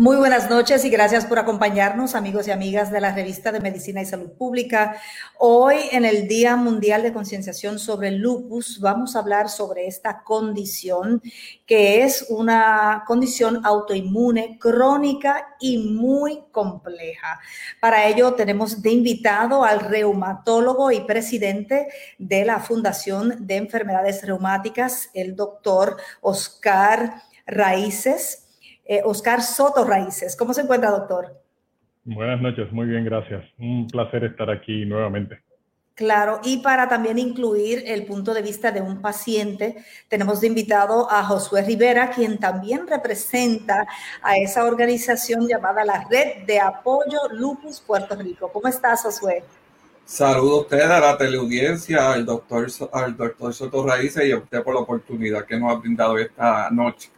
Muy buenas noches y gracias por acompañarnos, amigos y amigas de la revista de Medicina y Salud Pública. Hoy, en el Día Mundial de Concienciación sobre el Lupus, vamos a hablar sobre esta condición, que es una condición autoinmune crónica y muy compleja. Para ello, tenemos de invitado al reumatólogo y presidente de la Fundación de Enfermedades Reumáticas, el doctor Oscar Raíces. Eh, Oscar Soto Raíces. ¿Cómo se encuentra, doctor? Buenas noches, muy bien, gracias. Un placer estar aquí nuevamente. Claro, y para también incluir el punto de vista de un paciente, tenemos de invitado a Josué Rivera, quien también representa a esa organización llamada la Red de Apoyo Lupus Puerto Rico. ¿Cómo estás, Josué? Saludo a usted, a la teleaudiencia, al doctor, al doctor Soto Raíces y a usted por la oportunidad que nos ha brindado esta noche.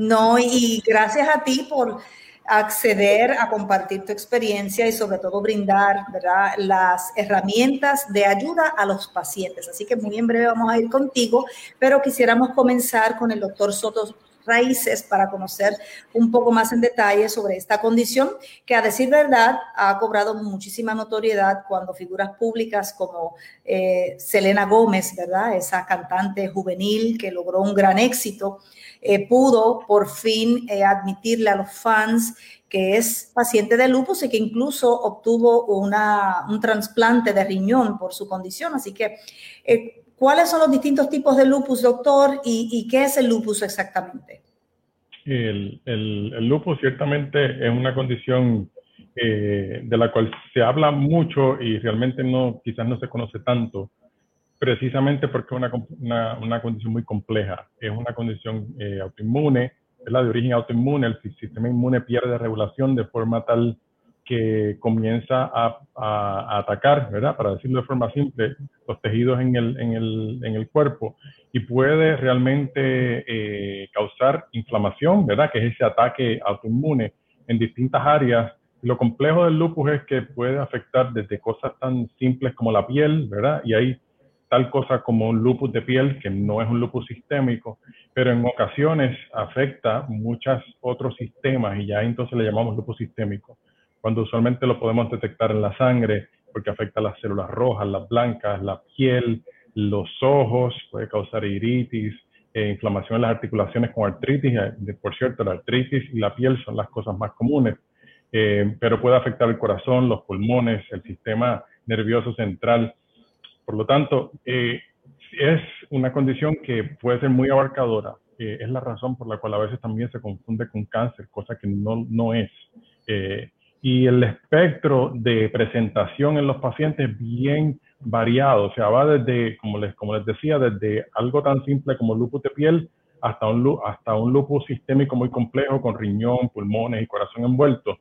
No, y gracias a ti por acceder a compartir tu experiencia y sobre todo brindar las herramientas de ayuda a los pacientes. Así que muy en breve vamos a ir contigo, pero quisiéramos comenzar con el doctor Soto Raíces para conocer un poco más en detalle sobre esta condición que a decir verdad ha cobrado muchísima notoriedad cuando figuras públicas como eh, Selena Gómez, ¿verdad? Esa cantante juvenil que logró un gran éxito eh, pudo por fin eh, admitirle a los fans que es paciente de lupus y que incluso obtuvo una, un trasplante de riñón por su condición. Así que, ¿cuáles son los distintos tipos de lupus, doctor? ¿Y, qué es el lupus exactamente? El, lupus ciertamente es una condición de la cual se habla mucho y realmente no, quizás no se conoce tanto precisamente porque es una, una, condición muy compleja. Es una condición eh, autoinmune, es la de origen autoinmune, el sistema inmune pierde regulación de forma tal que comienza a, atacar, ¿verdad? Para decirlo de forma simple, los tejidos en el cuerpo y puede realmente eh, causar inflamación, ¿verdad? Que es ese ataque autoinmune en distintas áreas. Lo complejo del lupus es que puede afectar desde cosas tan simples como la piel, ¿verdad? Y hay tal cosa como un lupus de piel, que no es un lupus sistémico, pero en ocasiones afecta muchos otros sistemas y ya entonces le llamamos lupus sistémico, cuando usualmente lo podemos detectar en la sangre porque afecta las células rojas, las blancas, la piel, los ojos, puede causar iritis, eh, inflamación en las articulaciones con artritis, eh, por cierto, la artritis y la piel son las cosas más comunes, eh, pero puede afectar el corazón, los pulmones, el sistema nervioso central, por lo tanto, eh, es una condición que puede ser muy abarcadora. Eh, es la razón por la cual a veces también se confunde con cáncer, cosa que no, no es. Eh, y el espectro de presentación en los pacientes es bien variado, o sea, va desde, como les, como les decía, desde algo tan simple como lupus de piel hasta un, hasta un lupus sistémico muy complejo con riñón, pulmones y corazón envueltos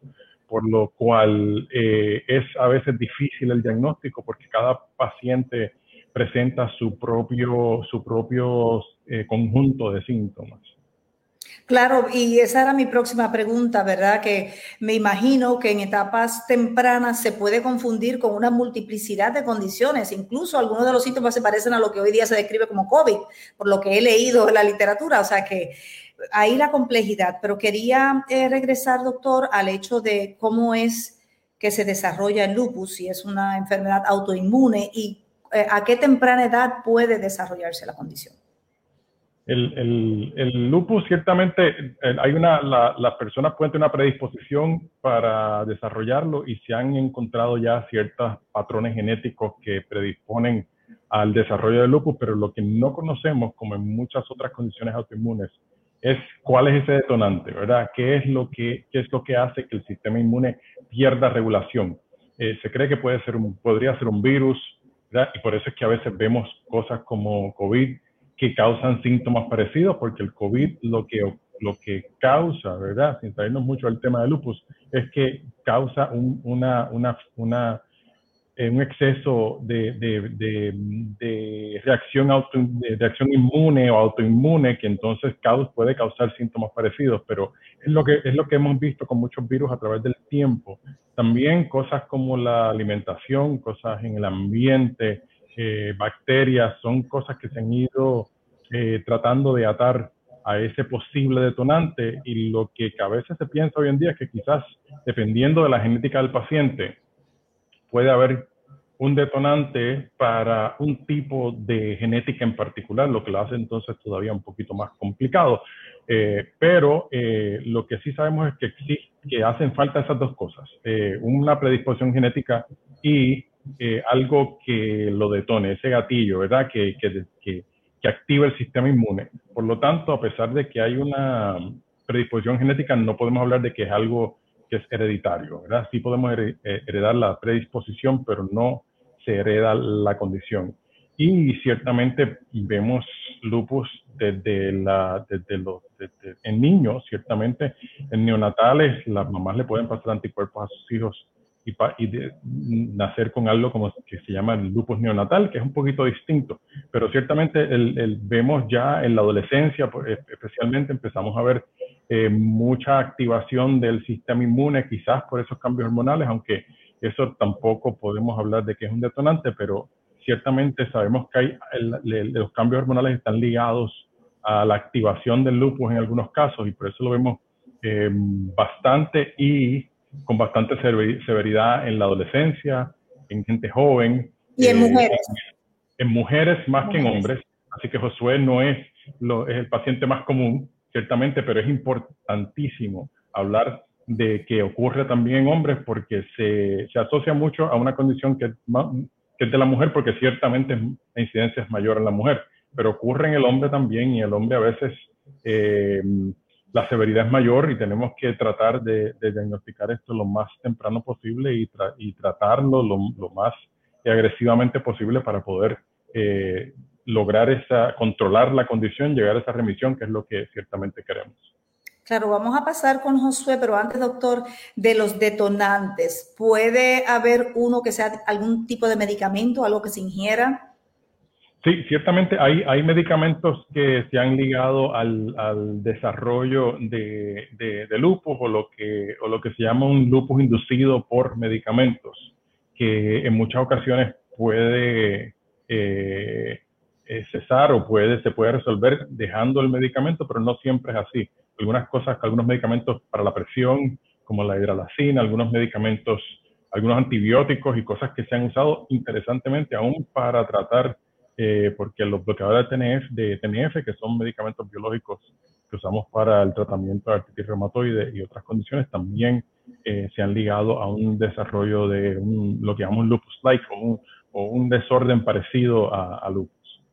por lo cual eh, es a veces difícil el diagnóstico porque cada paciente presenta su propio, su propio eh, conjunto de síntomas. Claro, y esa era mi próxima pregunta, ¿verdad? Que me imagino que en etapas tempranas se puede confundir con una multiplicidad de condiciones. Incluso algunos de los síntomas se parecen a lo que hoy día se describe como COVID, por lo que he leído en la literatura. O sea que ahí la complejidad, pero quería eh, regresar, doctor, al hecho de cómo es que se desarrolla el lupus, si es una enfermedad autoinmune y eh, a qué temprana edad puede desarrollarse la condición. El, lupus, ciertamente, hay una, las personas pueden tener una predisposición para desarrollarlo y se han encontrado ya ciertos patrones genéticos que predisponen al desarrollo del lupus, pero lo que no conocemos, como en muchas otras condiciones autoinmunes, es cuál es ese detonante, ¿verdad? ¿Qué es lo que, qué es lo que hace que el sistema inmune pierda regulación? Eh, se cree que puede ser un, podría ser un virus, ¿verdad? Y por eso es que a veces vemos cosas como COVID que causan síntomas parecidos, porque el COVID lo que, lo que causa, ¿verdad? Sin salirnos mucho del tema de lupus, es que causa una eh, un exceso de, de, de, reacción, auto, de reacción inmune o autoinmune que entonces puede causar síntomas parecidos, pero es lo, que, es lo que hemos visto con muchos virus a través del tiempo. También cosas como la alimentación, cosas en el ambiente, eh, bacterias, son cosas que se han ido eh, tratando de atar a ese posible detonante y lo que a veces se piensa hoy en día es que quizás dependiendo de la genética del paciente, puede haber un detonante para un tipo de genética en particular, lo que lo hace entonces todavía un poquito más complicado. Eh, pero lo que sí sabemos es que, que hacen falta esas dos cosas, una predisposición genética y algo que lo detone, ese gatillo, ¿verdad? Que, que, que, que activa el sistema inmune. Por lo tanto, a pesar de que hay una predisposición genética, no podemos hablar de que es algo que es hereditario, ¿verdad? Sí podemos heredar la predisposición, pero no se hereda la condición. Y ciertamente vemos lupus desde, la, desde los, en niños, ciertamente en neonatales, las mamás le pueden pasar anticuerpos a sus hijos y, y nacer con algo como que se llama el lupus neonatal, que es un poquito distinto. Pero ciertamente el, vemos ya en la adolescencia, pues, especialmente empezamos a ver eh, mucha activación del sistema inmune, quizás por esos cambios hormonales, aunque eso tampoco podemos hablar de que es un detonante, pero ciertamente sabemos que hay, los cambios hormonales están ligados a la activación del lupus en algunos casos y por eso lo vemos eh, bastante y con bastante severidad en la adolescencia, en gente joven. Y en eh, mujeres. En, mujeres más que en hombres. Así que Josué no es, lo, es el paciente más común, ciertamente, pero es importantísimo hablar de que ocurre también en hombres porque se, se asocia mucho a una condición que, que, es de la mujer porque ciertamente la incidencia es mayor en la mujer, pero ocurre en el hombre también y el hombre a veces eh, la severidad es mayor y tenemos que tratar de, diagnosticar esto lo más temprano posible y, tratarlo lo, lo, más agresivamente posible para poder eh, lograr esa, controlar la condición, llegar a esa remisión, que es lo que ciertamente queremos. Claro, vamos a pasar con Josué, pero antes, doctor, de los detonantes, ¿puede haber uno que sea algún tipo de medicamento, algo que se ingiera? Sí, ciertamente hay, hay medicamentos que se han ligado al, desarrollo de, de, lupus o lo, que, o lo que se llama un lupus inducido por medicamentos, que en muchas ocasiones puede eh, eh, cesar o puede, se puede resolver dejando el medicamento, pero no siempre es así. Algunas cosas, algunos medicamentos para la presión, como la hidralacina, algunos medicamentos, algunos antibióticos y cosas que se han usado interesantemente aún para tratar, eh, porque los bloqueadores de TNF, de TNF, que son medicamentos biológicos que usamos para el tratamiento de artritis reumatoide y otras condiciones, también eh, se han ligado a un desarrollo de un, lo que llamamos lupus-like o un, o un desorden parecido a, a lupus.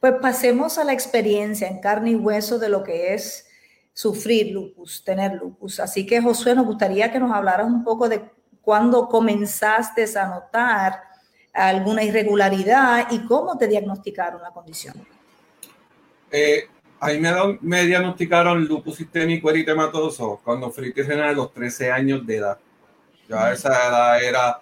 Pues pasemos a la experiencia en carne y hueso de lo que es sufrir lupus, tener lupus. Así que Josué, nos gustaría que nos hablaras un poco de cuándo comenzaste a notar alguna irregularidad y cómo te diagnosticaron la condición. Eh, ahí me, me, diagnosticaron lupus sistémico eritematoso cuando fui a los 13 años de edad. Ya esa edad era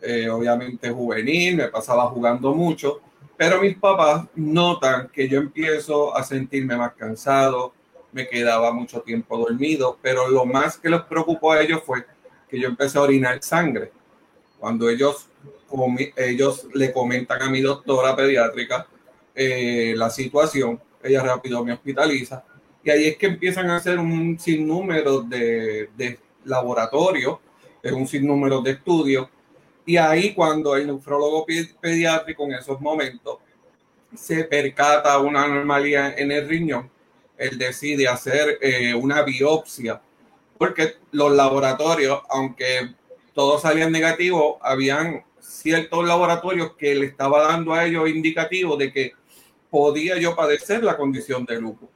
eh, obviamente juvenil, me pasaba jugando mucho, pero mis papás notan que yo empiezo a sentirme más cansado, me quedaba mucho tiempo dormido, pero lo más que les preocupó a ellos fue que yo empecé a orinar sangre. Cuando ellos, ellos le comentan a mi doctora pediátrica eh, la situación, ella rápido me hospitaliza y ahí es que empiezan a hacer un sinnúmero de, de laboratorios, un sinnúmero de estudios y ahí cuando el nefrólogo pediátrico en esos momentos se percata una anomalía en el riñón, él decide hacer eh, una biopsia, porque los laboratorios, aunque todos salían negativos, habían ciertos laboratorios que le estaba dando a ellos indicativos de que podía yo padecer la condición de lupus.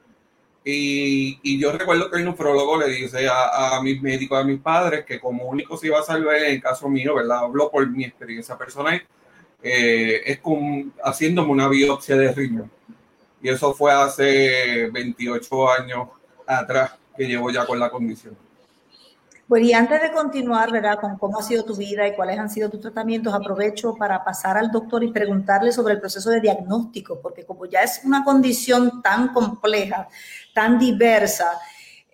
Y, y, yo recuerdo que el nefrólogo le dice a, a, mis médicos, a mis padres, que como único se iba a salvar en el caso mío, ¿verdad? Hablo por mi experiencia personal, eh, es con, haciéndome una biopsia de riñón y eso fue hace 28 años atrás que llevo ya con la condición. Bueno, y antes de continuar, ¿verdad? Con cómo ha sido tu vida y cuáles han sido tus tratamientos, aprovecho para pasar al doctor y preguntarle sobre el proceso de diagnóstico, porque como ya es una condición tan compleja, tan diversa,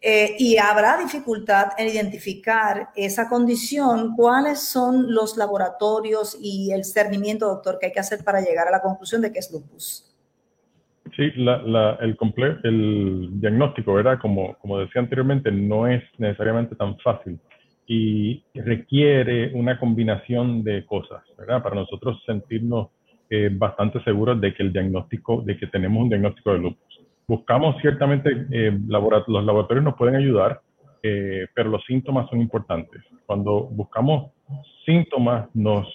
eh, y habrá dificultad en identificar esa condición, ¿cuáles son los laboratorios y el cernimiento, doctor, que hay que hacer para llegar a la conclusión de que es lupus? Sí, el, el diagnóstico, ¿verdad? Como, decía anteriormente, no es necesariamente tan fácil y requiere una combinación de cosas, ¿verdad? Para nosotros sentirnos eh, bastante seguros de que el diagnóstico, de que tenemos un diagnóstico de lupus. Buscamos ciertamente, eh, los laboratorios nos pueden ayudar, eh, pero los síntomas son importantes. Cuando buscamos síntomas, nos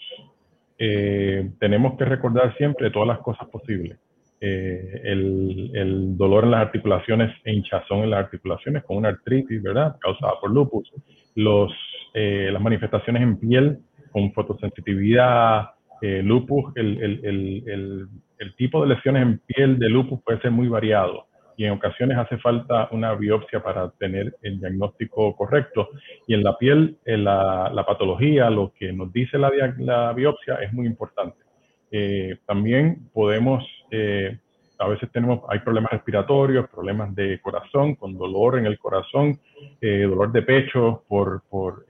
tenemos que recordar siempre todas las cosas posibles eh, el, dolor en las articulaciones e hinchazón en las articulaciones con una artritis, ¿verdad? Causada por lupus. Los, eh, las manifestaciones en piel con fotosensitividad, eh, lupus, el, el, el, tipo de lesiones en piel de lupus puede ser muy variado y en ocasiones hace falta una biopsia para tener el diagnóstico correcto. Y en la piel, la, la, patología, lo que nos dice la, la biopsia es muy importante. Eh, también podemos, eh, a veces tenemos, hay problemas respiratorios, problemas de corazón, con dolor en el corazón, eh, dolor de pecho por, por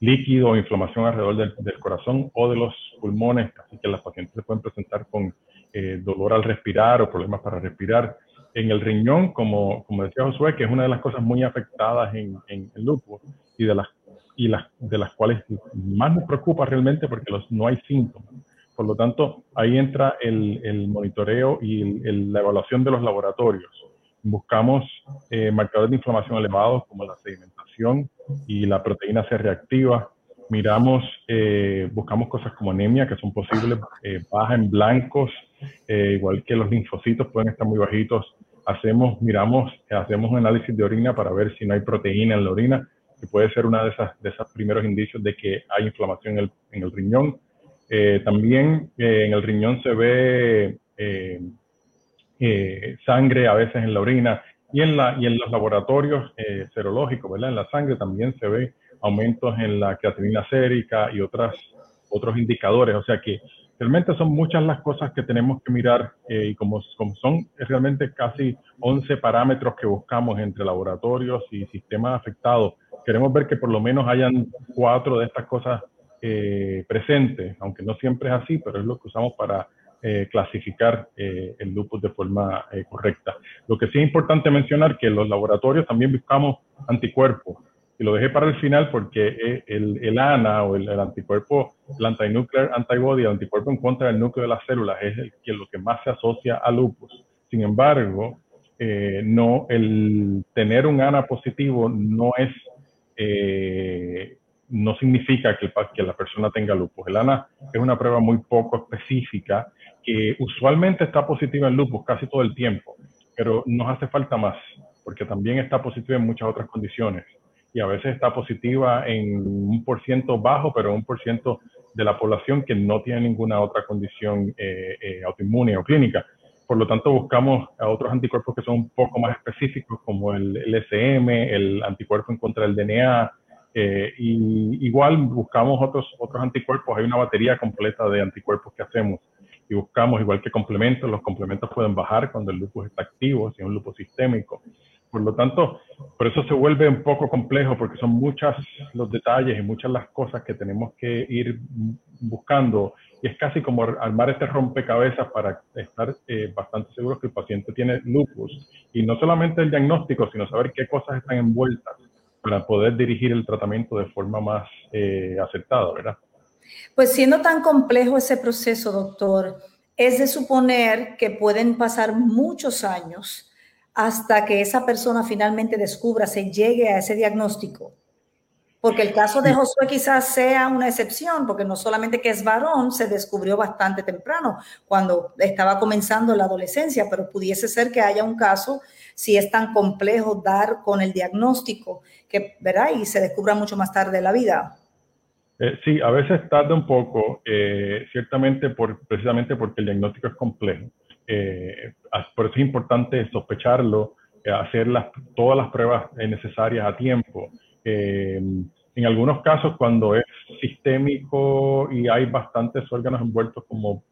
líquido o inflamación alrededor del, corazón o de los pulmones, así que las pacientes se pueden presentar con dolor al respirar o problemas para respirar. En el riñón, como, como decía Josué, que es una de las cosas muy afectadas en, en el lupus y de las y las, de las cuales más nos preocupa realmente porque los, no hay síntomas. Por lo tanto, ahí entra el, monitoreo y la evaluación de los laboratorios. Buscamos eh, marcadores de inflamación elevados como la sedimentación y la proteína C reactiva. Miramos, eh, buscamos cosas como anemia que son posibles, eh, baja en blancos, igual que los linfocitos pueden estar muy bajitos. Hacemos, miramos, hacemos un análisis de orina para ver si no hay proteína en la orina, que puede ser uno de, esas, de esos primeros indicios de que hay inflamación en el, en el riñón eh, también eh, en el riñón se ve eh, sangre a veces en la orina y en, la, y en los laboratorios serológicos, ¿verdad? En la sangre también se ve aumentos en la creatinina sérica y otras, otros indicadores. O sea que realmente son muchas las cosas que tenemos que mirar y como, como son realmente casi 11 parámetros que buscamos entre laboratorios y sistemas afectados, queremos ver que por lo menos hayan cuatro de estas cosas eh, presente, aunque no siempre es así, pero es lo que usamos para eh, clasificar eh, el lupus de forma correcta. Lo que sí es importante mencionar que en los laboratorios también buscamos anticuerpos, y lo dejé para el final porque el, ANA o el, anticuerpo, el antinuclear antibody, el anticuerpo en contra del núcleo de las células, es el, que lo que más se asocia a lupus. Sin embargo, no, el tener un ANA positivo no es no significa que, que, la persona tenga lupus. El ANA es una prueba muy poco específica que usualmente está positiva en lupus casi todo el tiempo, pero nos hace falta más, porque también está positiva en muchas otras condiciones y a veces está positiva en un por ciento bajo, pero un por ciento de la población que no tiene ninguna otra condición eh, eh, autoinmune o clínica. Por lo tanto, buscamos a otros anticuerpos que son un poco más específicos, como el, el SM, el anticuerpo en contra del DNA, eh, y igual buscamos otros, otros anticuerpos, hay una batería completa de anticuerpos que hacemos y buscamos igual que complementos, los complementos pueden bajar cuando el lupus está activo, si es un lupus sistémico. Por lo tanto, por eso se vuelve un poco complejo porque son muchas los detalles y muchas las cosas que tenemos que ir buscando. Y es casi como armar este rompecabezas para estar eh, bastante seguros que el paciente tiene lupus. Y no solamente el diagnóstico, sino saber qué cosas están envueltas para poder dirigir el tratamiento de forma más eh, aceptada, ¿verdad? Pues siendo tan complejo ese proceso, doctor, es de suponer que pueden pasar muchos años hasta que esa persona finalmente descubra, se llegue a ese diagnóstico. Porque el caso de Josué quizás sea una excepción, porque no solamente que es varón, se descubrió bastante temprano, cuando estaba comenzando la adolescencia, pero pudiese ser que haya un caso, si es tan complejo dar con el diagnóstico, que, ¿verdad? Y se descubra mucho más tarde en la vida. Eh, sí, a veces tarda un poco, eh, ciertamente por, precisamente porque el diagnóstico es complejo. Eh, por eso es importante sospecharlo hacer todas las pruebas necesarias a tiempo. en algunos casos, cuando es sistémico y hay bastantes órganos envueltos como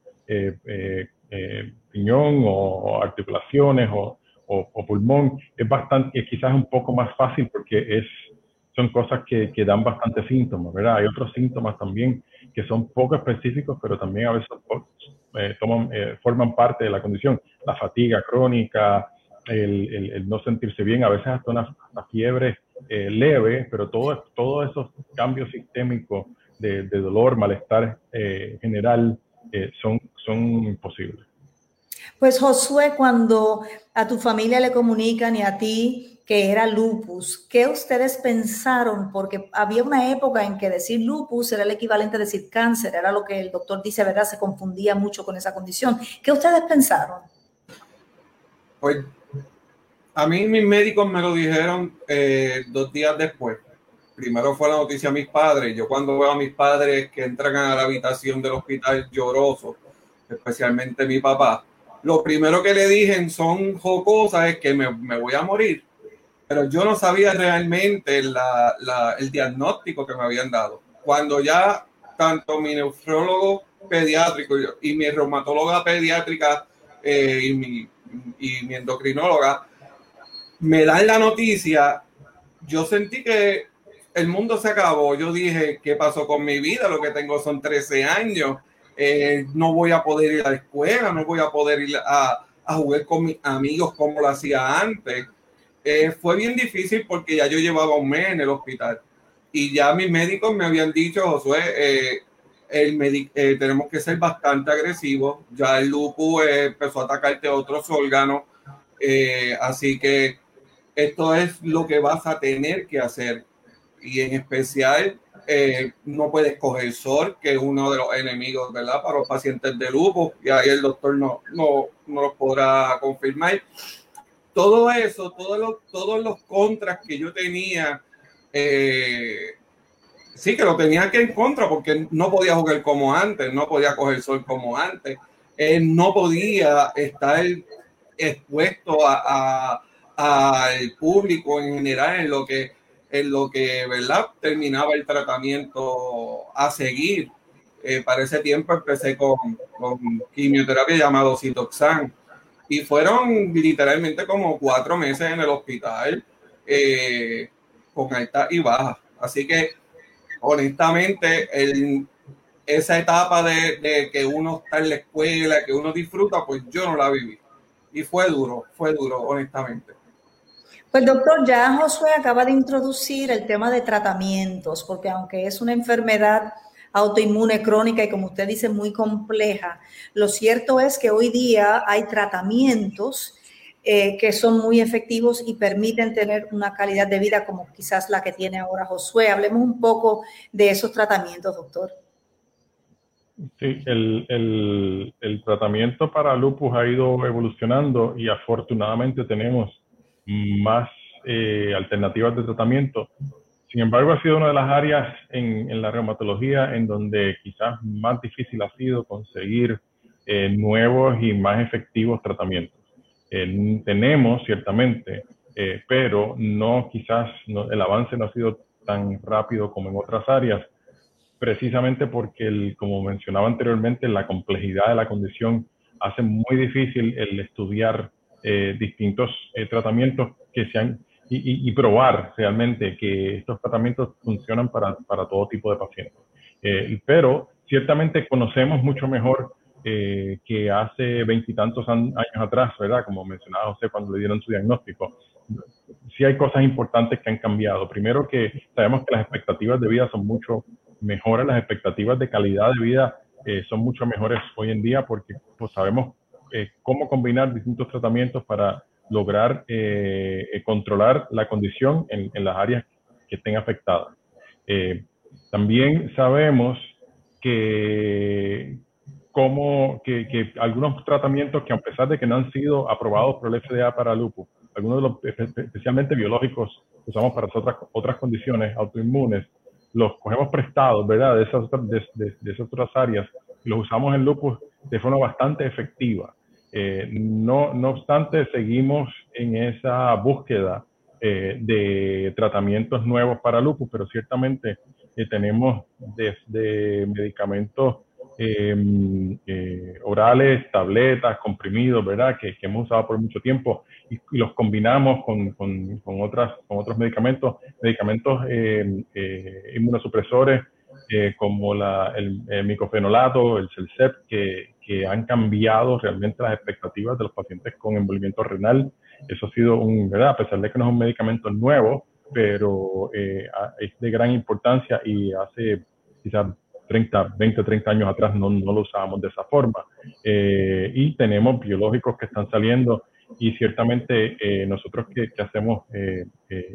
piñón o articulaciones o, o, pulmón, es bastante, quizás un poco más fácil porque es, son cosas que, que, dan bastante síntomas, ¿verdad? Hay otros síntomas también que son poco específicos, pero también a veces eh, toman, eh, forman parte de la condición. La fatiga crónica, el, el, no sentirse bien, a veces hasta una, fiebre eh, leve, pero todo, todos esos cambios sistémicos de, dolor, malestar general son, son posibles. Pues Josué, cuando a tu familia le comunican y a ti que era lupus, ¿qué ustedes pensaron? Porque había una época en que decir lupus era el equivalente a decir cáncer, era lo que el doctor dice, ¿verdad? Se confundía mucho con esa condición. ¿Qué ustedes pensaron? Pues a mí mis médicos me lo dijeron eh, dos días después. Primero fue la noticia a mis padres. Yo cuando veo a mis padres que entran a la habitación del hospital llorosos, especialmente mi papá, lo primero que le dije son jocosas es que me, me voy a morir, pero yo no sabía realmente la, la, el diagnóstico que me habían dado. Cuando ya tanto mi nefrólogo pediátrico y mi reumatóloga pediátrica eh, y, mi, y mi endocrinóloga me dan la noticia, yo sentí que el mundo se acabó. Yo dije, ¿qué pasó con mi vida? Lo que tengo son 13 años. Eh, no voy a poder ir a la escuela, no voy a poder ir a, jugar con mis amigos como lo hacía antes. Eh, fue bien difícil porque ya yo llevaba un mes en el hospital. Y ya mis médicos me habían dicho, Josué, eh, el tenemos que ser bastante agresivos, ya el lupus empezó a atacarte otros órganos, así que esto es lo que vas a tener que hacer. Y en especial eh, no puedes coger sol, que es uno de los enemigos, ¿verdad? Para los pacientes de lupus, y ahí el doctor no, no, no los podrá confirmar. Todo eso, todos los, todos los contras que yo tenía, eh, sí que lo tenía que en contra, porque no podía jugar como antes, no podía coger sol como antes, no podía estar expuesto a, al público en general en lo que en lo que, ¿verdad? Terminaba el tratamiento a seguir. Eh, para ese tiempo empecé con, con quimioterapia llamado Citoxan y fueron literalmente como cuatro meses en el hospital eh, con alta y baja. Así que, honestamente, el, esa etapa de, de, que uno está en la escuela, que uno disfruta, pues yo no la viví. Y fue duro, fue duro, honestamente. Pues doctor, ya Josué acaba de introducir el tema de tratamientos, porque aunque es una enfermedad autoinmune crónica y como usted dice muy compleja, lo cierto es que hoy día hay tratamientos eh, que son muy efectivos y permiten tener una calidad de vida como quizás la que tiene ahora Josué. Hablemos un poco de esos tratamientos, doctor. Sí, el, tratamiento para lupus ha ido evolucionando y afortunadamente tenemos más eh, alternativas de tratamiento. Sin embargo, ha sido una de las áreas en, en la reumatología en donde quizás más difícil ha sido conseguir eh, nuevos y más efectivos tratamientos. Eh, tenemos, ciertamente, pero no quizás el avance no ha sido tan rápido como en otras áreas, precisamente porque, el, como mencionaba anteriormente, la complejidad de la condición hace muy difícil el estudiar eh, distintos eh, tratamientos que sean y, y, probar realmente que estos tratamientos funcionan para, para todo tipo de pacientes. Eh, pero ciertamente conocemos mucho mejor que hace veintitantos años atrás, ¿verdad? Como mencionaba José cuando le dieron su diagnóstico. Sí hay cosas importantes que han cambiado. Primero que sabemos que las expectativas de vida son mucho mejores, las expectativas de calidad de vida son mucho mejores hoy en día porque pues, sabemos eh, cómo combinar distintos tratamientos para lograr eh, eh, controlar la condición en, las áreas que estén afectadas. también sabemos que, como, que, algunos tratamientos que a pesar de que no han sido aprobados por el FDA para lupus, algunos de los especialmente biológicos que usamos para otras, otras condiciones autoinmunes, los cogemos prestados, ¿verdad? De esas, de, de esas otras áreas, los usamos en lupus de forma bastante efectiva. No, no obstante, seguimos en esa búsqueda de tratamientos nuevos para lupus, pero ciertamente tenemos desde medicamentos Em, eh, orales, tabletas, comprimidos, ¿verdad? Que, hemos usado por mucho tiempo y, los combinamos con, con, con, otras, con otros medicamentos, medicamentos em, eh, inmunosupresores eh, como la, el, el, micofenolato, el CELCEP, que, que, han cambiado realmente las expectativas de los pacientes con envolvimiento renal. Eso ha sido un, ¿verdad? A pesar de que no es un medicamento nuevo, pero eh, es de gran importancia y hace quizás 30, 20, 30 años atrás no, no lo usábamos de esa forma. Eh, y tenemos biológicos que están saliendo y ciertamente eh, nosotros que, hacemos eh,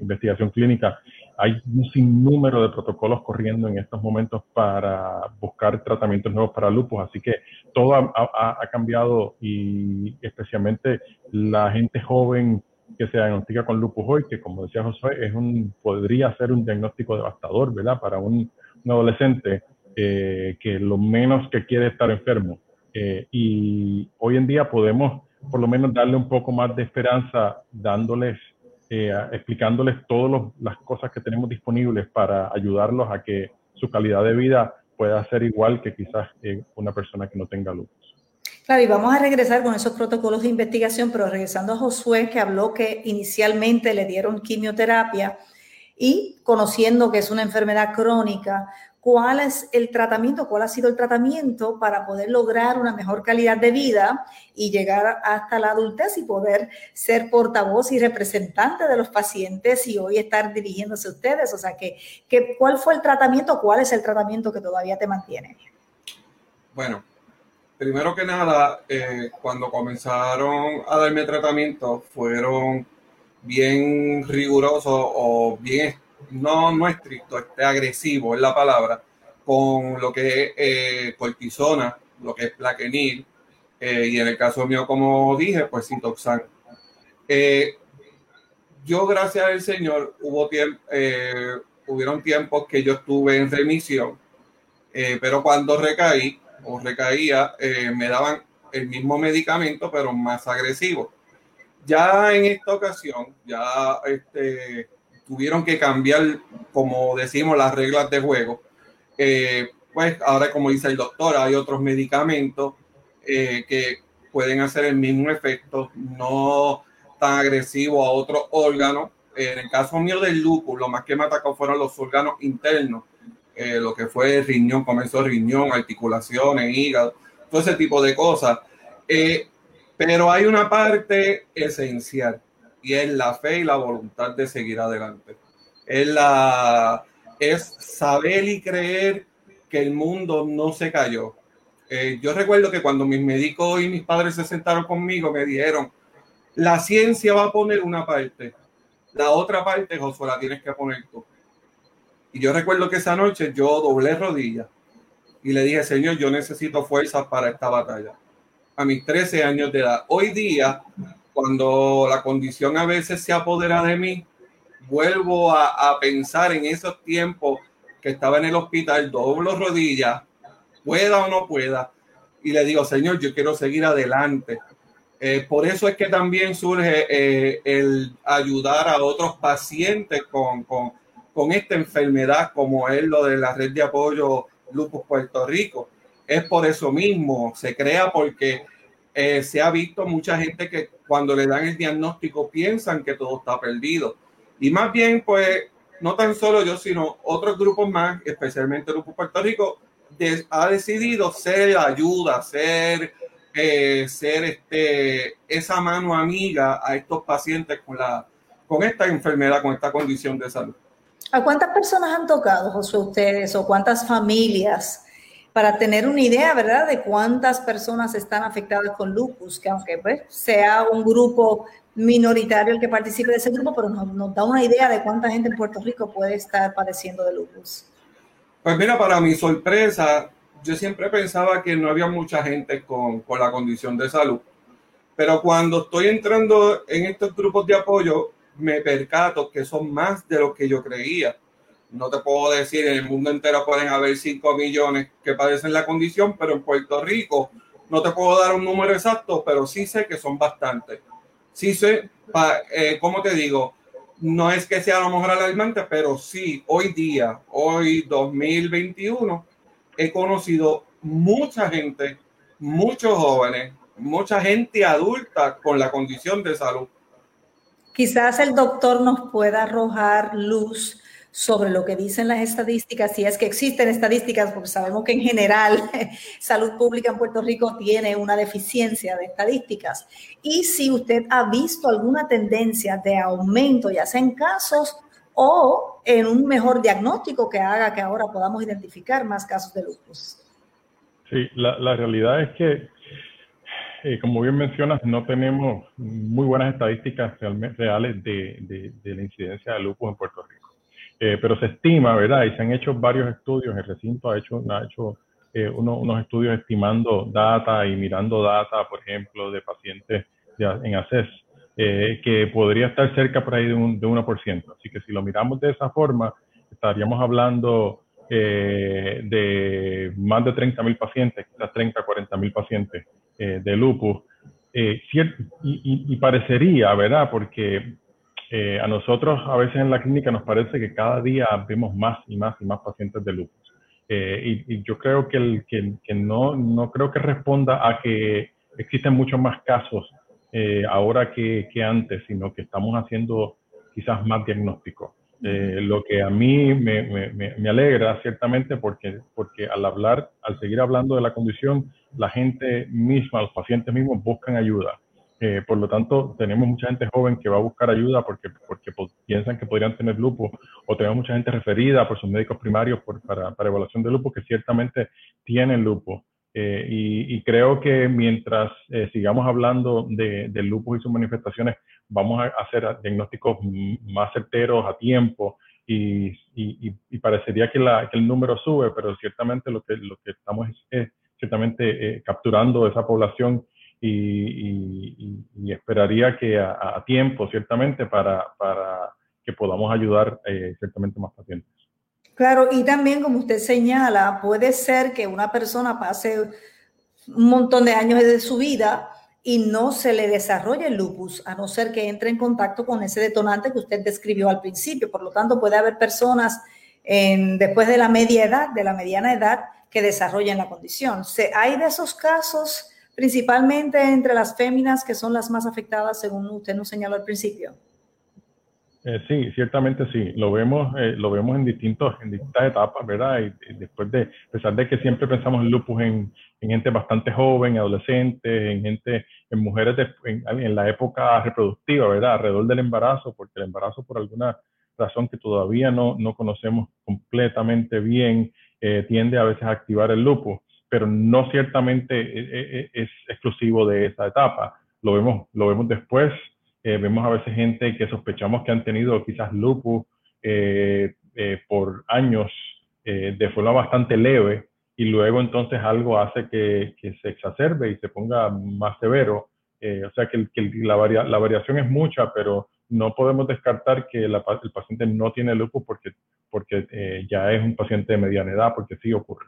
investigación clínica, hay un sinnúmero de protocolos corriendo en estos momentos para buscar tratamientos nuevos para lupus, así que todo ha, cambiado y especialmente la gente joven que se diagnostica con lupus hoy, que como decía José, es un, podría ser un diagnóstico devastador, ¿verdad? Para un, un adolescente eh, que lo menos que quiere estar enfermo. Eh, y hoy en día podemos por lo menos darle un poco más de esperanza dándoles, eh, explicándoles todas las cosas que tenemos disponibles para ayudarlos a que su calidad de vida pueda ser igual que quizás una persona que no tenga luz. Claro, y vamos a regresar con esos protocolos de investigación, pero regresando a Josué, que habló que inicialmente le dieron quimioterapia y conociendo que es una enfermedad crónica, cuál es el tratamiento, cuál ha sido el tratamiento para poder lograr una mejor calidad de vida y llegar hasta la adultez y poder ser portavoz y representante de los pacientes y hoy estar dirigiéndose a ustedes. O sea, que, ¿cuál fue el tratamiento? ¿Cuál es el tratamiento que todavía te mantiene? Bueno, primero que nada, eh, cuando comenzaron a darme tratamiento, fueron bien rigurosos o bien no, no estricto, este agresivo es la palabra, con lo que es eh, cortisona, lo que es plaquenil, eh, y en el caso mío, como dije, pues Sintoxan. Eh, yo, gracias al Señor, hubo tiempo, hubieron tiempos que yo estuve en remisión, pero cuando recaí o recaía, me daban el mismo medicamento, pero más agresivo. Ya en esta ocasión, ya este, tuvieron que cambiar, como decimos, las reglas de juego. Eh, pues ahora, como dice el doctor, hay otros medicamentos eh, que pueden hacer el mismo efecto, no tan agresivo a otros órganos. en el caso mío del lupus, lo más que me atacó fueron los órganos internos, eh, lo que fue el riñón, comenzó riñón, articulaciones, hígado, todo ese tipo de cosas. pero hay una parte esencial y es la fe y la voluntad de seguir adelante. Es, la, es saber y creer que el mundo no se cayó. Eh, yo recuerdo que cuando mis médicos y mis padres se sentaron conmigo, me dijeron, la ciencia va a poner una parte, la otra parte, Josué, la tienes que poner tú. Y yo recuerdo que esa noche yo doblé rodillas y le dije, Señor, yo necesito fuerzas para esta batalla. A mis 13 años de edad. Hoy día cuando la condición a veces se apodera de mí, vuelvo a, pensar en esos tiempos que estaba en el hospital, doblo rodillas, pueda o no pueda, y le digo, Señor, yo quiero seguir adelante. Eh, por eso es que también surge eh, el ayudar a otros pacientes con, con, con, esta enfermedad, como es lo de la red de apoyo Lupus Puerto Rico. Es por eso mismo, se crea porque eh, se ha visto mucha gente que cuando le dan el diagnóstico piensan que todo está perdido. Y más bien, pues, no tan solo yo, sino otros grupos más, especialmente el Grupo Puerto Rico, ha decidido ser ayuda, ser, eh, ser este, esa mano amiga a estos pacientes con, la, con esta enfermedad, con esta condición de salud. ¿A cuántas personas han tocado, José, ustedes, o cuántas familias para tener una idea, ¿verdad?, de cuántas personas están afectadas con lupus, que aunque pues, sea un grupo minoritario el que participe de ese grupo, pero nos, da una idea de cuánta gente en Puerto Rico puede estar padeciendo de lupus. Pues mira, para mi sorpresa, yo siempre pensaba que no había mucha gente con, con la condición de salud, pero cuando estoy entrando en estos grupos de apoyo, me percato que son más de lo que yo creía no te puedo decir, en el mundo entero pueden haber 5 millones que padecen la condición, pero en Puerto Rico No te puedo dar un número exacto, pero sí sé que son bastantes. Sí sé, eh, ¿cómo te digo? No es que sea a lo mejor alarmante, pero sí, hoy día, hoy 2021, he conocido mucha gente, muchos jóvenes, mucha gente adulta con la condición de salud. Quizás el doctor nos pueda arrojar luz sobre lo que dicen las estadísticas, si es que existen estadísticas, porque sabemos que en general salud pública en Puerto Rico tiene una deficiencia de estadísticas. Y si usted ha visto alguna tendencia de aumento, ya sea en casos o en un mejor diagnóstico que haga que ahora podamos identificar más casos de lupus. Sí, la, realidad es que, eh, como bien mencionas, no tenemos muy buenas estadísticas reales de, de la incidencia de lupus en Puerto Rico. Eh, pero se estima, ¿verdad? Y se han hecho varios estudios, el recinto ha hecho, ha hecho eh, unos estudios estimando data y mirando data, por ejemplo, de pacientes en ACES, eh, que podría estar cerca por ahí de, un, de 1%. Así que si lo miramos de esa forma, estaríamos hablando de más de 30 mil pacientes, quizás 30, 40 mil pacientes de lupus. y, y, parecería, ¿verdad? Porque eh, a nosotros a veces en la clínica nos parece que cada día vemos más y más y más pacientes de lupus. Eh, y, yo creo que, el, que, que, no, no creo que responda a que existen muchos más casos eh, ahora que, que, antes, sino que estamos haciendo quizás más diagnósticos. lo que a mí me, me, me, alegra ciertamente porque, porque al hablar, al seguir hablando de la condición, la gente misma, los pacientes mismos buscan ayuda. Eh, por lo tanto, tenemos mucha gente joven que va a buscar ayuda porque, piensan que podrían tener lupus, o tenemos mucha gente referida por sus médicos primarios para, evaluación de lupus que ciertamente tienen lupus. Eh, y, creo que mientras eh, sigamos hablando de, del lupus y sus manifestaciones, vamos a hacer diagnósticos más certeros a tiempo y, parecería que, la, que, el número sube, pero ciertamente lo que, lo que estamos es, ciertamente capturando esa población y, esperaría que a, tiempo, ciertamente, para, para que podamos ayudar eh, ciertamente más pacientes. Claro, y también como usted señala, puede ser que una persona pase un montón de años de su vida y no se le desarrolle el lupus, a no ser que entre en contacto con ese detonante que usted describió al principio. Por lo tanto, puede haber personas en, después de la media edad, de la mediana edad, que desarrollen la condición. Hay de esos casos principalmente entre las féminas, que son las más afectadas, según usted nos señaló al principio. Eh, sí, ciertamente sí. Lo vemos, eh, lo vemos en distintos, en distintas etapas, ¿verdad? Y, después de, a pesar de que siempre pensamos en lupus en, gente bastante joven, adolescente, en gente, en mujeres en, la época reproductiva, ¿verdad? Alrededor del embarazo, porque el embarazo por alguna razón que todavía no, no conocemos completamente bien, eh, tiende a veces a activar el lupus pero no ciertamente eh, eh, eh, es, exclusivo de esa etapa. Lo vemos, lo vemos después, vemos a veces gente que sospechamos que han tenido quizás lupus por años de forma bastante leve y luego entonces algo hace que, que se exacerbe y se ponga más severo. o sea que, la, la, variación es mucha, pero no podemos descartar que el paciente no tiene lupus porque, porque ya es un paciente de mediana edad, porque sí ocurre.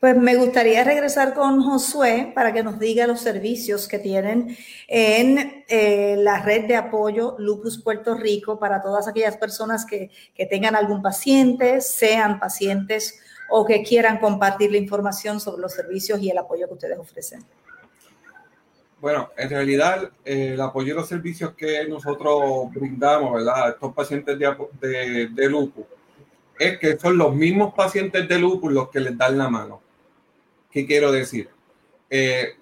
Pues me gustaría regresar con Josué para que nos diga los servicios que tienen en eh, la red de apoyo Lupus Puerto Rico para todas aquellas personas que, que, tengan algún paciente, sean pacientes o que quieran compartir la información sobre los servicios y el apoyo que ustedes ofrecen. Bueno, en realidad eh, el apoyo y los servicios que nosotros brindamos ¿verdad? a estos pacientes de, de, de lupus es que son los mismos pacientes de lupus los que les dan la mano. ¿Qué quiero decir? Eh,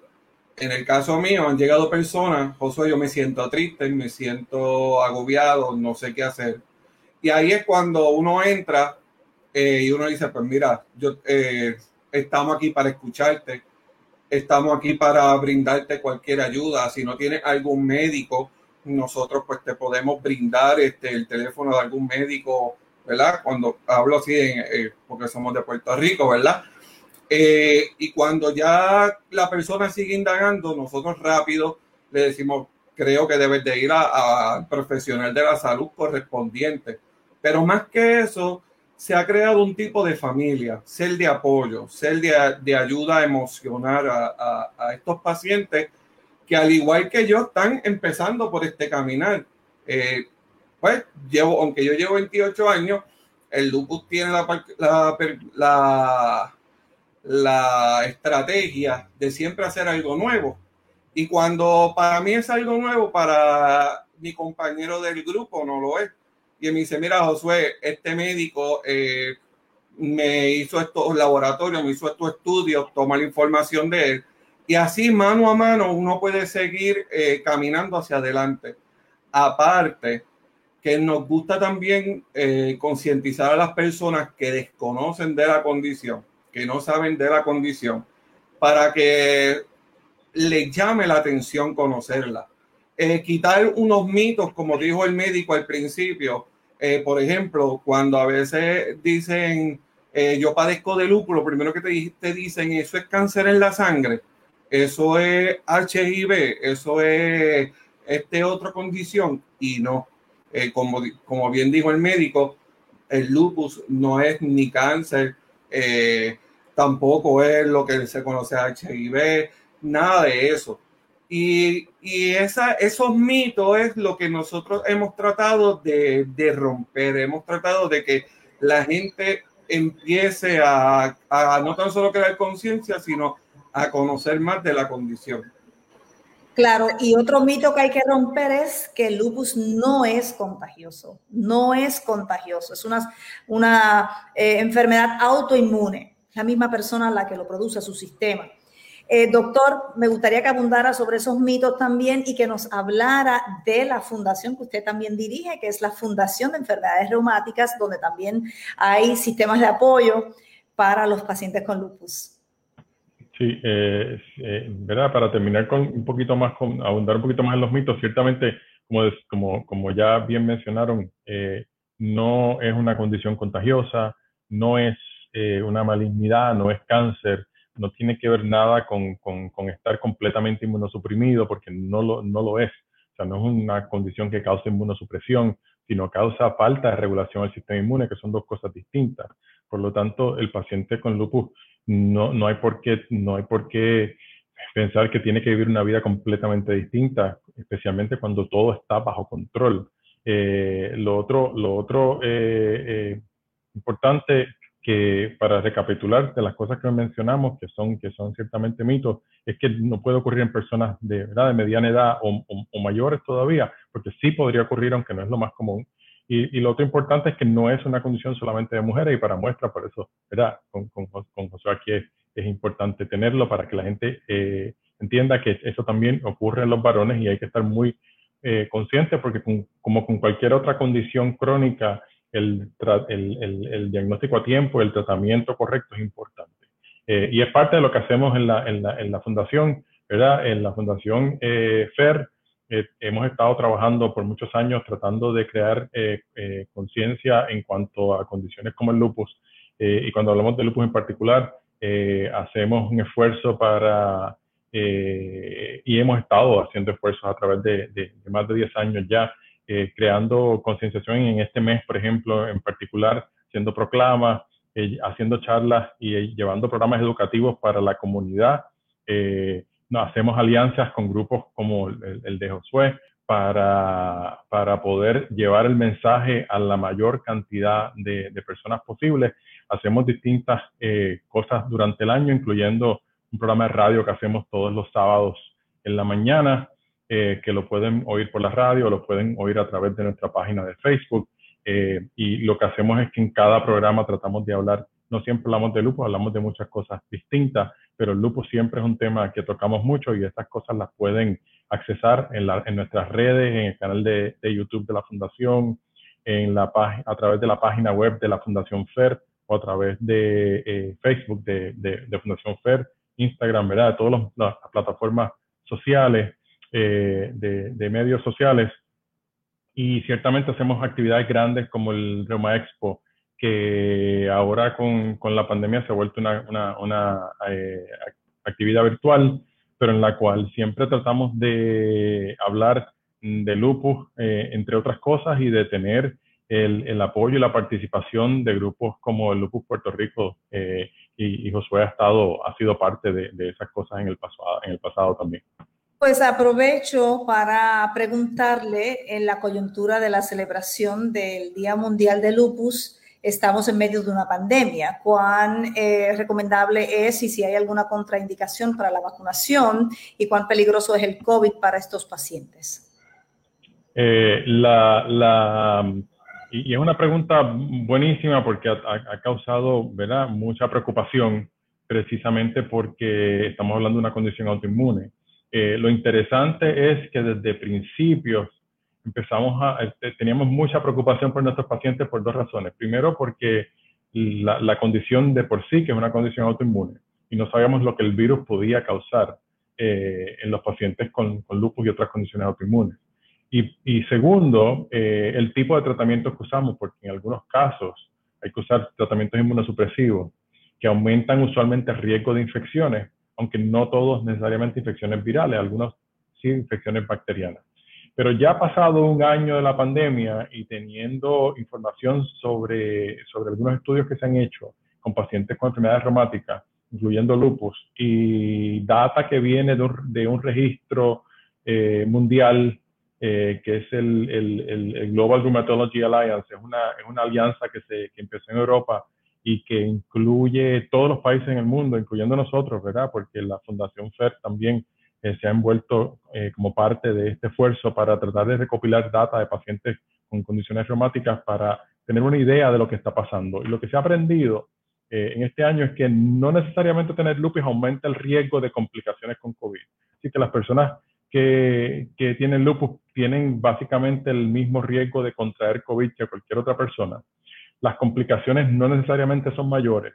en el caso mío han llegado personas, Josué, yo me siento triste, me siento agobiado, no sé qué hacer. Y ahí es cuando uno entra eh, y uno dice, pues mira, yo, eh, estamos aquí para escucharte, estamos aquí para brindarte cualquier ayuda. Si no tienes algún médico, nosotros pues te podemos brindar este, el teléfono de algún médico ¿verdad? Cuando hablo así, eh, porque somos de Puerto Rico, ¿verdad? Eh, y cuando ya la persona sigue indagando, nosotros rápido le decimos, creo que debes de ir al profesional de la salud correspondiente. Pero más que eso, se ha creado un tipo de familia, ser de apoyo, ser de, de ayuda emocional a, a, estos pacientes que al igual que yo están empezando por este caminar. Eh, pues llevo, aunque yo llevo 28 años, el lupus tiene la, la, la, la estrategia de siempre hacer algo nuevo. Y cuando para mí es algo nuevo, para mi compañero del grupo no lo es y me dice, mira, Josué, este médico eh, me hizo estos laboratorios, me hizo estos estudios, toma la información de él. Y así, mano a mano, uno puede seguir eh, caminando hacia adelante. Aparte, que nos gusta también eh, concientizar a las personas que desconocen de la condición, que no saben de la condición, para que les llame la atención conocerla eh, quitar unos mitos, como dijo el médico al principio. Eh, por ejemplo, cuando a veces dicen yo padezco de lúpulo, lo primero que te, te, dicen eso es cáncer en la sangre, eso es HIV, eso es este otra condición y no. Como, como bien dijo el médico, el lupus no es ni cáncer, tampoco es lo que se conoce HIV, nada de eso. Y, y esa, esos mitos es lo que nosotros hemos tratado de, de romper, hemos tratado de que la gente empiece a, a no tan solo crear conciencia, sino a conocer más de la condición. Claro, y otro mito que hay que romper es que el lupus no es contagioso, no es contagioso, es una, una eh, enfermedad autoinmune, la misma persona la que lo produce, su sistema. Eh, doctor, me gustaría que abundara sobre esos mitos también y que nos hablara de la fundación que usted también dirige, que es la Fundación de Enfermedades Reumáticas, donde también hay sistemas de apoyo para los pacientes con lupus. Sí, eh, eh, ¿verdad? Para terminar con un poquito más, con, abundar un poquito más en los mitos, ciertamente, como, como, como ya bien mencionaron, no es una condición contagiosa, no es una malignidad, no es cáncer, no tiene que ver nada con, con, estar completamente inmunosuprimido, porque no lo, no lo es. O sea, no es una condición que cause inmunosupresión, sino causa falta de regulación del sistema inmune, que son dos cosas distintas. Por lo tanto, el paciente con lupus no, no, hay, por qué, no hay por qué pensar que tiene que vivir una vida completamente distinta, especialmente cuando todo está bajo control. Eh, lo otro, lo otro eh, eh, importante que para recapitular de las cosas que mencionamos, que son, que son ciertamente mitos, es que no puede ocurrir en personas de, ¿verdad? de mediana edad o, o, mayores todavía, porque sí podría ocurrir, aunque no es lo más común. Y, y, lo otro importante es que no es una condición solamente de mujeres y para muestra, por eso, ¿verdad? Con, con, con José aquí es, es, importante tenerlo para que la gente eh, entienda que eso también ocurre en los varones y hay que estar muy eh, consciente porque como con cualquier otra condición crónica, el, el, el, diagnóstico a tiempo, el tratamiento correcto es importante. Eh, y es parte de lo que hacemos en la, en la, en la fundación, ¿verdad? En la fundación eh, FER eh, hemos estado trabajando por muchos años tratando de crear conciencia en cuanto a condiciones como el lupus. y cuando hablamos de lupus en particular, hacemos un esfuerzo para, y hemos estado haciendo esfuerzos a través de, de, de más de 10 años ya, eh, creando concienciación en este mes, por ejemplo, en particular, haciendo proclamas, eh, haciendo charlas y eh, llevando programas educativos para la comunidad. No, hacemos alianzas con grupos como el, de Josué para, para, poder llevar el mensaje a la mayor cantidad de, personas posibles. Hacemos distintas cosas durante el año, incluyendo un programa de radio que hacemos todos los sábados en la mañana, eh, que lo pueden oír por la radio, lo pueden oír a través de nuestra página de Facebook. Eh, y lo que hacemos es que en cada programa tratamos de hablar, no siempre hablamos de lupus, hablamos de muchas cosas distintas, pero el lupus siempre es un tema que tocamos mucho y estas cosas las pueden accesar en, la, en nuestras redes, en el canal de, de, YouTube de la Fundación, en la a través de la página web de la Fundación FER o a través de eh, Facebook de, de, de, Fundación FER, Instagram, ¿verdad? Todas las plataformas sociales. Eh, de, medios sociales. Y ciertamente hacemos actividades grandes como el Reuma Expo, que ahora con, con la pandemia se ha vuelto una, una, una eh, actividad virtual, pero en la cual siempre tratamos de hablar de lupus, eh, entre otras cosas, y de tener el, apoyo y la participación de grupos como el Lupus Puerto Rico eh, y, Josué ha estado, ha sido parte de, de, esas cosas en el pasado, en el pasado también. Pues aprovecho para preguntarle en la coyuntura de la celebración del Día Mundial de Lupus, estamos en medio de una pandemia. ¿Cuán eh, recomendable es y si hay alguna contraindicación para la vacunación y cuán peligroso es el COVID para estos pacientes? Eh, la, y, es una pregunta buenísima porque ha, causado ¿verdad? mucha preocupación precisamente porque estamos hablando de una condición autoinmune. Eh, lo interesante es que desde principios empezamos a, este, teníamos mucha preocupación por nuestros pacientes por dos razones. Primero, porque la, condición de por sí, que es una condición autoinmune, y no sabíamos lo que el virus podía causar eh, en los pacientes con, lupus y otras condiciones autoinmunes. Y, segundo, eh, el tipo de tratamiento que usamos, porque en algunos casos hay que usar tratamientos inmunosupresivos que aumentan usualmente el riesgo de infecciones, aunque no todos necesariamente infecciones virales, algunos sí infecciones bacterianas. Pero ya pasado un año de la pandemia y teniendo información sobre, sobre algunos estudios que se han hecho con pacientes con enfermedades reumáticas, incluyendo lupus, y data que viene de un, registro eh, mundial eh, que es el, el, el, Global Rheumatology Alliance, es una, es una alianza que, se, que empezó en Europa y que incluye todos los países en el mundo, incluyendo nosotros, ¿verdad? Porque la Fundación FED también se ha envuelto eh, como parte de este esfuerzo para tratar de recopilar data de pacientes con condiciones reumáticas para tener una idea de lo que está pasando. Y lo que se ha aprendido eh, en este año es que no necesariamente tener lupus aumenta el riesgo de complicaciones con COVID. Así que las personas que, que tienen lupus tienen básicamente el mismo riesgo de contraer COVID que cualquier otra persona. Las complicaciones no necesariamente son mayores.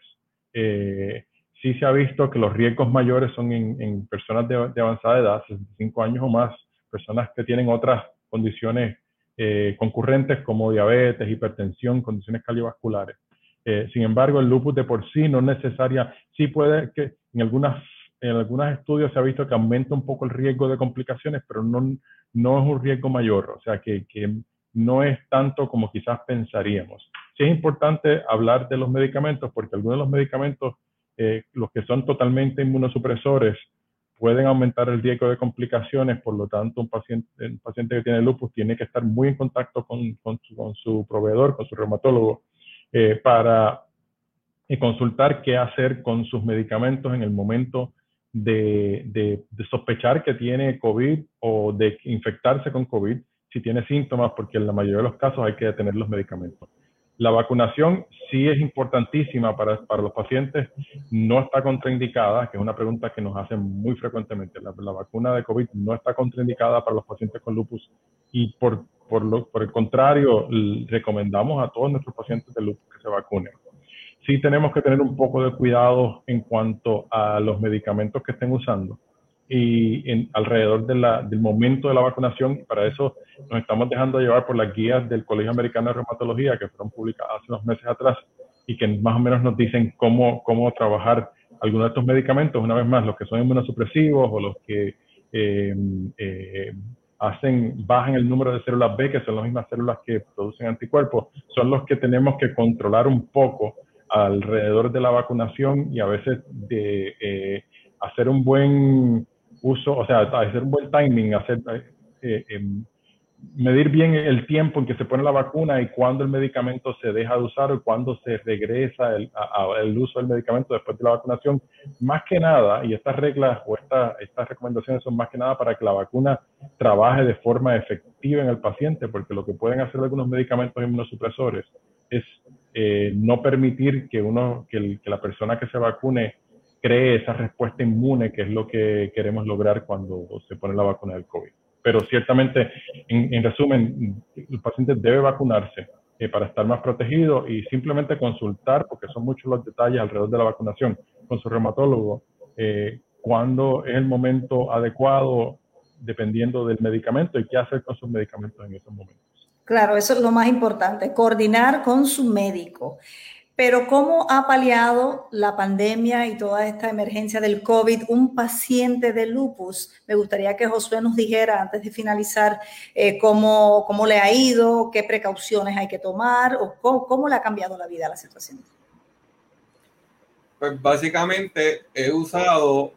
Eh, sí se ha visto que los riesgos mayores son en, personas de, avanzada edad, 65 años o más, personas que tienen otras condiciones eh, concurrentes como diabetes, hipertensión, condiciones cardiovasculares. Eh, sin embargo, el lupus de por sí no es necesaria, sí puede que en algunas en algunos estudios se ha visto que aumenta un poco el riesgo de complicaciones, pero no, no es un riesgo mayor, o sea que, que no es tanto como quizás pensaríamos. Sí es importante hablar de los medicamentos porque algunos de los medicamentos eh, los que son totalmente inmunosupresores pueden aumentar el riesgo de complicaciones, por lo tanto un paciente, un paciente que tiene lupus tiene que estar muy en contacto con, con, su, proveedor, con su reumatólogo, eh, para eh, consultar qué hacer con sus medicamentos en el momento de, sospechar que tiene COVID o de infectarse con COVID si tiene síntomas, porque en la mayoría de los casos hay que detener los medicamentos. La vacunación sí es importantísima para, para, los pacientes, no está contraindicada, que es una pregunta que nos hacen muy frecuentemente. La, vacuna de COVID no está contraindicada para los pacientes con lupus y por, por, lo, por el contrario, recomendamos a todos nuestros pacientes de lupus que se vacunen. Sí tenemos que tener un poco de cuidado en cuanto a los medicamentos que estén usando y en, alrededor de la, del momento de la vacunación. Para eso nos estamos dejando llevar por las guías del Colegio Americano de Reumatología que fueron publicadas hace unos meses atrás y que más o menos nos dicen cómo, cómo trabajar algunos de estos medicamentos, una vez más, los que son inmunosupresivos o los que eh, eh, hacen, bajan el número de células B, que son las mismas células que producen anticuerpos, son los que tenemos que controlar un poco alrededor de la vacunación y a veces de eh, hacer un buen uso, o sea, hacer un buen timing, hacer, eh, em, medir bien el tiempo en que se pone la vacuna y cuándo el medicamento se deja de usar o cuándo se regresa el, el, uso del medicamento después de la vacunación. Más que nada, y estas reglas o estas recomendaciones son más que nada para que la vacuna trabaje de forma efectiva en el paciente, porque lo que pueden hacer algunos medicamentos inmunosupresores es eh, no permitir que, uno, que la persona que se vacune cree esa respuesta inmune, que es lo que queremos lograr cuando se pone la vacuna del COVID. Pero ciertamente, en, resumen, el paciente debe vacunarse eh, para estar más protegido y simplemente consultar, porque son muchos los detalles alrededor de la vacunación, con su reumatólogo, eh, cuándo es el momento adecuado, dependiendo del medicamento y qué hacer con sus medicamentos en esos momentos. Claro, eso es lo más importante, coordinar con su médico. Pero ¿cómo ha paliado la pandemia y toda esta emergencia del COVID un paciente de lupus? Me gustaría que Josué nos dijera antes de finalizar eh, cómo, cómo, le ha ido, qué precauciones hay que tomar o cómo, cómo le ha cambiado la vida a la situación. Pues básicamente he usado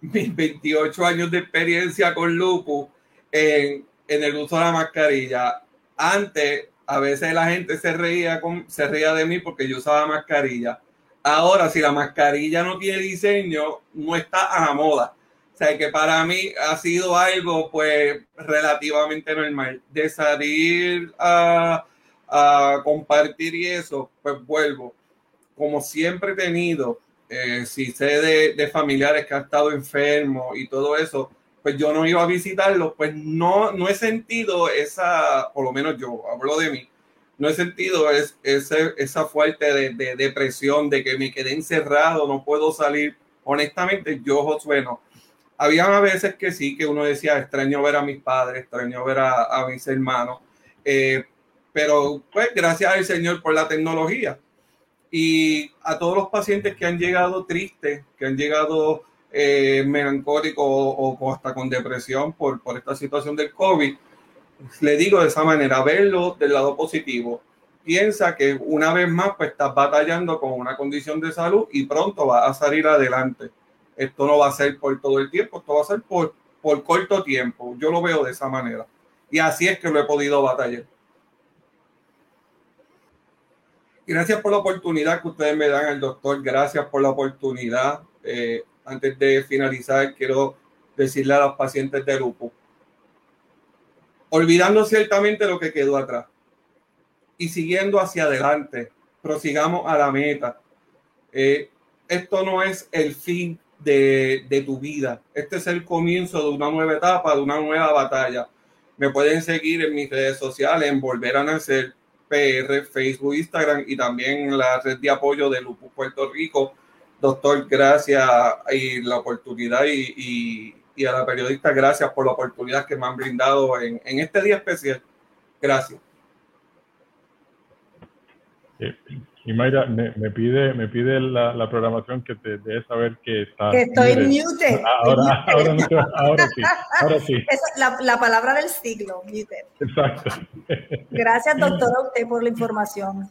mis 28 años de experiencia con lupus en, en el uso de la mascarilla. Antes a veces la gente se reía, con, se reía de mí porque yo usaba mascarilla. Ahora, si la mascarilla no tiene diseño, no está a la moda. O sea, que para mí ha sido algo, pues, relativamente normal. De salir a, compartir y eso, pues vuelvo. Como siempre he tenido, eh, si sé de, de, familiares que han estado enfermos y todo eso, pues yo no iba a visitarlos, pues no, no he sentido esa, por lo menos yo hablo de mí, no he sentido es, ese, esa fuerte de, de, depresión, de que me quedé encerrado, no puedo salir. Honestamente, yo, Josué, no. Había veces que sí, que uno decía, extraño ver a mis padres, extraño ver a, a mis hermanos, eh, pero pues gracias al Señor por la tecnología. Y a todos los pacientes que han llegado tristes, que han llegado eh, melancólico o, o, hasta con depresión por, por esta situación del COVID, le digo de esa manera, verlo del lado positivo. Piensa que una vez más pues estás batallando con una condición de salud y pronto va a salir adelante. Esto no va a ser por todo el tiempo, esto va a ser por, por corto tiempo. Yo lo veo de esa manera. Y así es que lo he podido batallar. Gracias por la oportunidad que ustedes me dan al doctor. Gracias por la oportunidad. Eh, antes de finalizar, quiero decirle a los pacientes de lupus, olvidando ciertamente lo que quedó atrás y siguiendo hacia adelante, prosigamos a la meta. Eh, esto no es el fin de, de, tu vida, este es el comienzo de una nueva etapa, de una nueva batalla. Me pueden seguir en mis redes sociales, en Volver a Nacer, PR, Facebook, Instagram y también la red de apoyo de Lupus Puerto Rico Doctor, gracias y la oportunidad y, y, y, a la periodista, gracias por la oportunidad que me han brindado en, en este día especial. Gracias. Y Mayra, me, me, pide, me pide la, la, programación que te deje saber que está. Que estoy muted. Ahora, ahora, no, ahora, sí, ahora sí. Esa es la, la, palabra del siglo, muted. Exacto. Gracias, doctor, a usted por la información.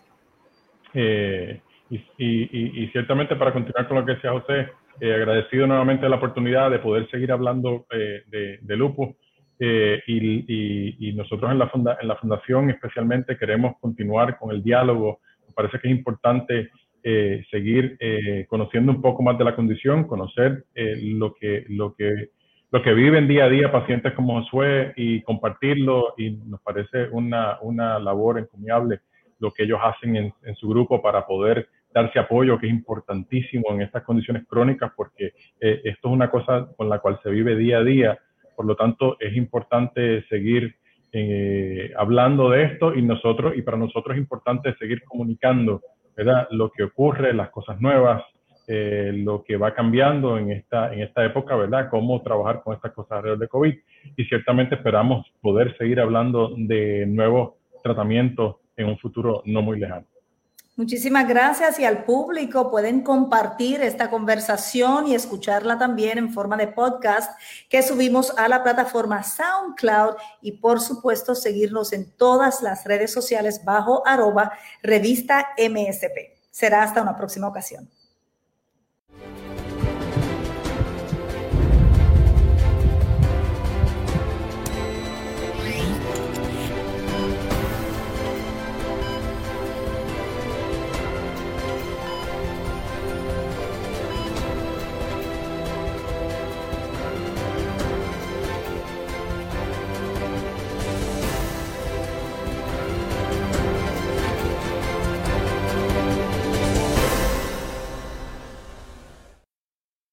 Eh, y, y, y, ciertamente para continuar con lo que decía José, eh, agradecido nuevamente la oportunidad de poder seguir hablando eh, de, de, lupus eh, y, y, nosotros en la, funda, en la fundación especialmente queremos continuar con el diálogo. Me parece que es importante eh, seguir eh, conociendo un poco más de la condición, conocer lo, que, lo, que, lo que viven día a día pacientes como Josué y compartirlo y nos parece una, una labor encomiable lo que ellos hacen en, en su grupo para poder darse apoyo, que es importantísimo en estas condiciones crónicas, porque eh, esto es una cosa con la cual se vive día a día. Por lo tanto, es importante seguir eh, hablando de esto y nosotros, y para nosotros es importante seguir comunicando, ¿verdad? Lo que ocurre, las cosas nuevas, eh, lo que va cambiando en esta, en esta época, ¿verdad? Cómo trabajar con estas cosas alrededor de COVID. Y ciertamente esperamos poder seguir hablando de nuevos tratamientos en un futuro no muy lejano. Muchísimas gracias y al público pueden compartir esta conversación y escucharla también en forma de podcast que subimos a la plataforma SoundCloud y por supuesto seguirnos en todas las redes sociales bajo arroba revista MSP. Será hasta una próxima ocasión.